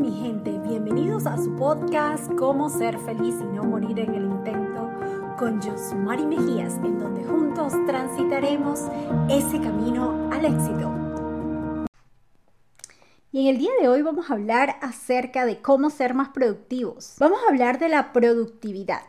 mi gente, bienvenidos a su podcast Cómo ser feliz y no morir en el intento con Josmari Mejías, en donde juntos transitaremos ese camino al éxito. Y en el día de hoy vamos a hablar acerca de cómo ser más productivos. Vamos a hablar de la productividad.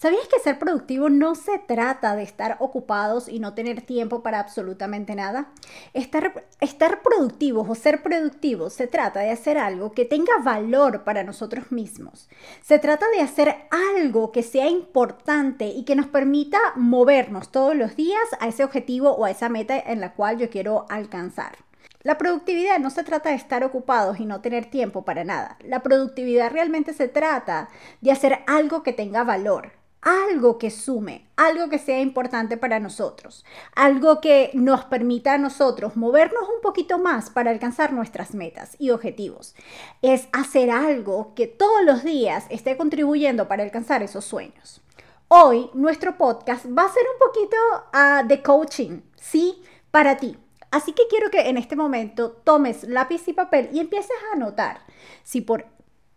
¿Sabías que ser productivo no se trata de estar ocupados y no tener tiempo para absolutamente nada? Estar, estar productivos o ser productivos se trata de hacer algo que tenga valor para nosotros mismos. Se trata de hacer algo que sea importante y que nos permita movernos todos los días a ese objetivo o a esa meta en la cual yo quiero alcanzar. La productividad no se trata de estar ocupados y no tener tiempo para nada. La productividad realmente se trata de hacer algo que tenga valor, algo que sume, algo que sea importante para nosotros, algo que nos permita a nosotros movernos un poquito más para alcanzar nuestras metas y objetivos. Es hacer algo que todos los días esté contribuyendo para alcanzar esos sueños. Hoy nuestro podcast va a ser un poquito ah, de coaching, ¿sí? Para ti. Así que quiero que en este momento tomes lápiz y papel y empieces a anotar si por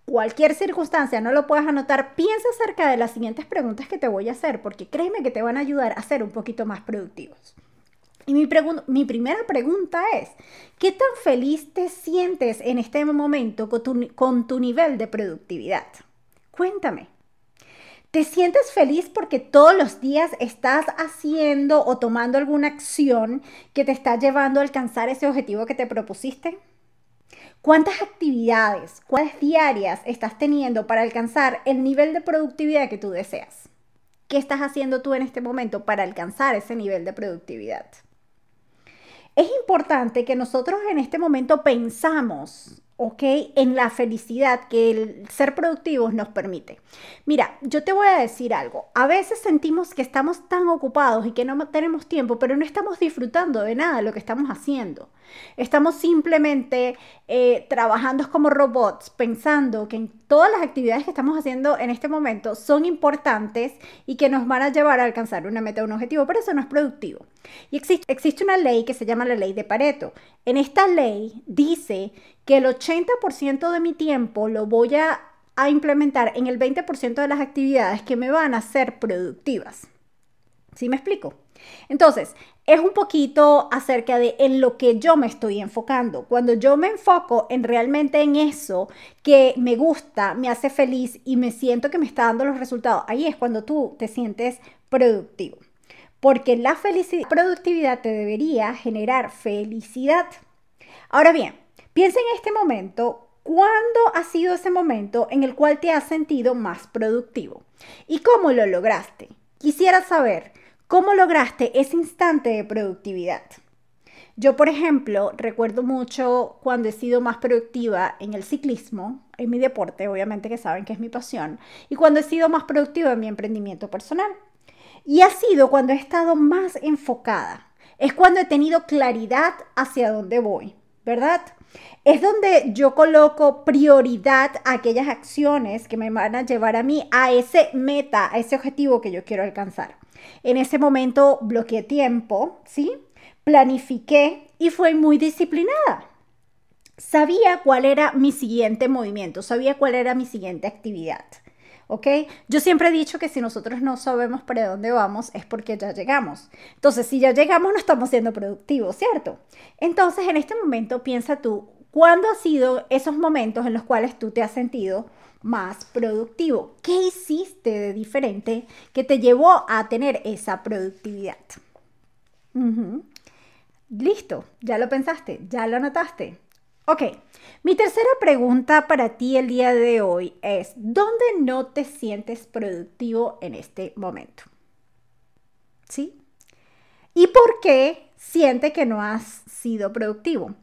cualquier circunstancia no lo puedes anotar, piensa acerca de las siguientes preguntas que te voy a hacer, porque créeme que te van a ayudar a ser un poquito más productivos. Y mi, primera pregunta es, ¿qué tan feliz te sientes en este momento con tu nivel de productividad? Cuéntame. ¿Te sientes feliz porque todos los días estás haciendo o tomando alguna acción que te está llevando a alcanzar ese objetivo que te propusiste? ¿Cuántas actividades, cuáles diarias estás teniendo para alcanzar el nivel de productividad que tú deseas? ¿Qué estás haciendo tú en este momento para alcanzar ese nivel de productividad? Es importante que nosotros en este momento pensamos ¿ok? En la felicidad que el ser productivos nos permite. Mira, yo te voy a decir algo. A veces sentimos que estamos tan ocupados y que no tenemos tiempo, pero no estamos disfrutando de nada lo que estamos haciendo. Estamos simplemente eh, trabajando como robots, pensando que todas las actividades que estamos haciendo en este momento son importantes y que nos van a llevar a alcanzar una meta o un objetivo, pero eso no es productivo. Y existe, una ley que se llama la ley de Pareto. En esta ley dice que el 80% de mi tiempo lo voy a, implementar en el 20% de las actividades que me van a ser productivas. ¿Sí me explico? Entonces, es un poquito acerca de en lo que yo me estoy enfocando. Cuando yo me enfoco en realmente en eso que me gusta, me hace feliz y me siento que me está dando los resultados, ahí es cuando tú te sientes productivo. Porque la felicidad, productividad te debería generar felicidad. Ahora bien, Piensa en este momento, ¿cuándo ha sido ese momento en el cual te has sentido más productivo? ¿Y cómo lo lograste? Quisiera saber cómo lograste ese instante de productividad. Yo, por ejemplo, recuerdo mucho cuando he sido más productiva en el ciclismo, en mi deporte, obviamente que saben que es mi pasión, y cuando he sido más productiva en mi emprendimiento personal. Y ha sido cuando he estado más enfocada. Es cuando he tenido claridad hacia dónde voy, ¿verdad? Es donde yo coloco prioridad a aquellas acciones que me van a llevar a mí a ese meta, a ese objetivo que yo quiero alcanzar. En ese momento bloqueé tiempo, ¿sí? Planifiqué y fue muy disciplinada. Sabía cuál era mi siguiente movimiento, sabía cuál era mi siguiente actividad. ¿Ok? Yo siempre he dicho que si nosotros no sabemos para dónde vamos es porque ya llegamos. Entonces, si ya llegamos, no estamos siendo productivos, ¿cierto? Entonces, en este momento, piensa tú, ¿cuándo han sido esos momentos en los cuales tú te has sentido más productivo? ¿Qué hiciste de diferente que te llevó a tener esa productividad? Listo, ya lo pensaste, ya lo notaste. Ok, mi tercera pregunta para ti el día de hoy es, ¿dónde no te sientes productivo en este momento? ¿Sí? ¿Y por qué siente que no has sido productivo?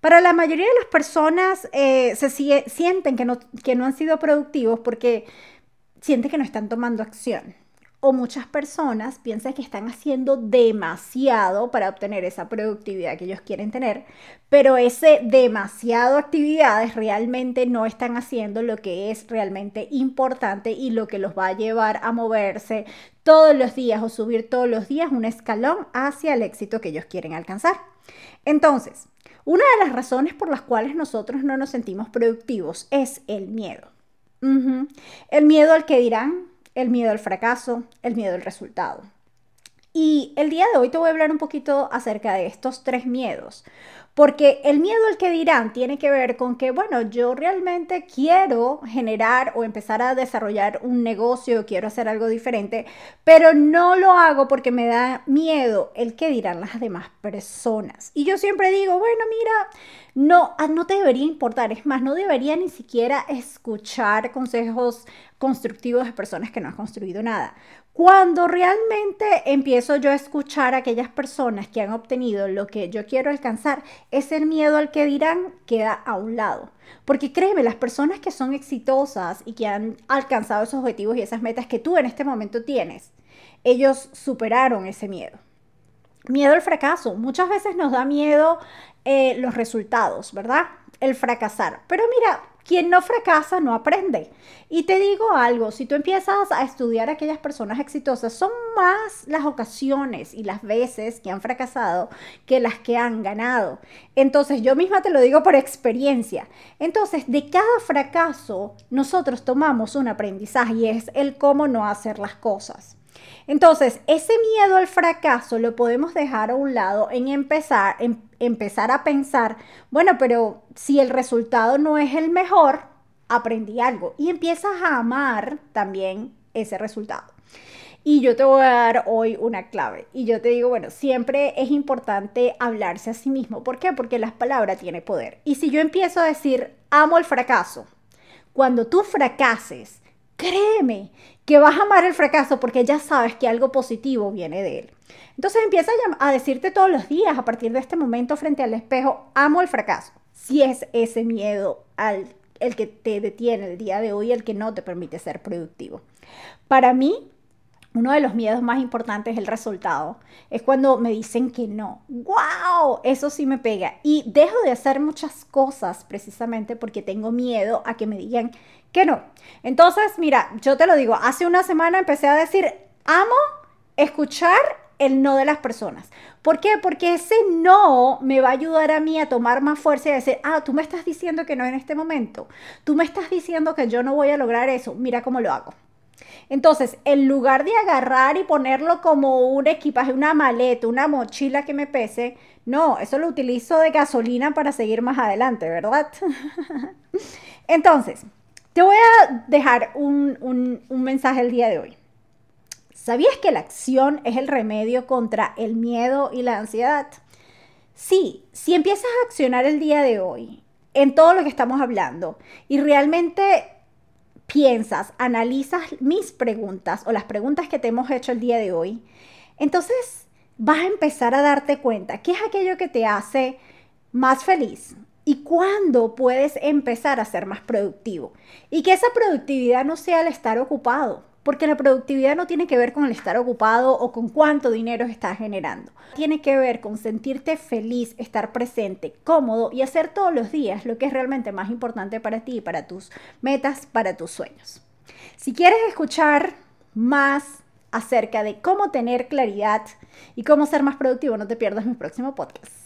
Para la mayoría de las personas eh, se sienten que no, que no han sido productivos porque sienten que no están tomando acción o muchas personas piensan que están haciendo demasiado para obtener esa productividad que ellos quieren tener, pero ese demasiado actividades realmente no están haciendo lo que es realmente importante y lo que los va a llevar a moverse todos los días o subir todos los días un escalón hacia el éxito que ellos quieren alcanzar. Entonces, Una de las razones por las cuales nosotros no nos sentimos productivos es el miedo. El miedo al que dirán, el miedo al fracaso, el miedo al resultado. Y el día de hoy te voy a hablar un poquito acerca de estos tres miedos, porque el miedo al que dirán tiene que ver con que, bueno, yo realmente quiero generar o empezar a desarrollar un negocio, quiero hacer algo diferente, pero no lo hago porque me da miedo el que dirán las demás personas. Y yo siempre digo, bueno, mira, no, ah, no te debería importar, es más, no debería ni siquiera escuchar consejos constructivos de personas que no han construido nada. Cuando realmente empiezo yo a escuchar a aquellas personas que han obtenido lo que yo quiero alcanzar, ese miedo al que dirán queda a un lado. Porque créeme, las personas que son exitosas y que han alcanzado esos objetivos y esas metas que tú en este momento tienes, ellos superaron ese miedo. Miedo al fracaso. Muchas veces nos da miedo eh, los resultados, ¿verdad? El fracasar. Pero mira, quien no fracasa no aprende. Y te digo algo, si tú empiezas a estudiar a aquellas personas exitosas, son más las ocasiones y las veces que han fracasado que las que han ganado. Entonces, yo misma te lo digo por experiencia. Entonces, de cada fracaso, nosotros tomamos un aprendizaje y es el cómo no hacer las cosas. Entonces, ese miedo al fracaso lo podemos dejar a un lado en empezar, en empezar a pensar, bueno, pero si el resultado no es el mejor, aprendí algo y empiezas a amar también ese resultado. Y yo te voy a dar hoy una clave. Y yo te digo, bueno, siempre es importante hablarse a sí mismo. ¿Por qué? Porque las palabras tienen poder. Y si yo empiezo a decir, amo el fracaso, cuando tú fracases, créeme que vas a amar el fracaso porque ya sabes que algo positivo viene de él. Entonces empieza a, decirte todos los días, a partir de este momento frente al espejo, amo el fracaso. Si es ese miedo al el que te detiene el día de hoy, el que no te permite ser productivo. Para mí, uno de los miedos más importantes es el resultado. Es cuando me dicen que no. ¡Wow! Eso sí me pega. Y dejo de hacer muchas cosas precisamente porque tengo miedo a que me digan que no. Entonces, mira, yo te lo digo, hace una semana empecé a decir, amo escuchar el no de las personas. ¿Por qué? Porque ese no me va a ayudar a mí a tomar más fuerza y a decir, ah, tú me estás diciendo que no en este momento. Tú me estás diciendo que yo no voy a lograr eso. Mira cómo lo hago. Entonces, en lugar de agarrar y ponerlo como un equipaje, una maleta, una mochila que me pese, no, eso lo utilizo de gasolina para seguir más adelante, ¿verdad? Entonces, te voy a dejar un, un mensaje el día de hoy. ¿Sabías que la acción es el remedio contra el miedo y la ansiedad? Sí, si empiezas a accionar el día de hoy en todo lo que estamos hablando y realmente piensas, analizas mis preguntas o las preguntas que te hemos hecho el día de hoy, entonces vas a empezar a darte cuenta qué es aquello que te hace más feliz y cuándo puedes empezar a ser más productivo. Y que esa productividad no sea el estar ocupado, porque la productividad no tiene que ver con el estar ocupado o con cuánto dinero estás generando. Tiene que ver con sentirte feliz, estar presente, cómodo y hacer todos los días lo que es realmente más importante para ti, para tus metas, para tus sueños. Si quieres escuchar más acerca de cómo tener claridad y cómo ser más productivo, no te pierdas mi próximo podcast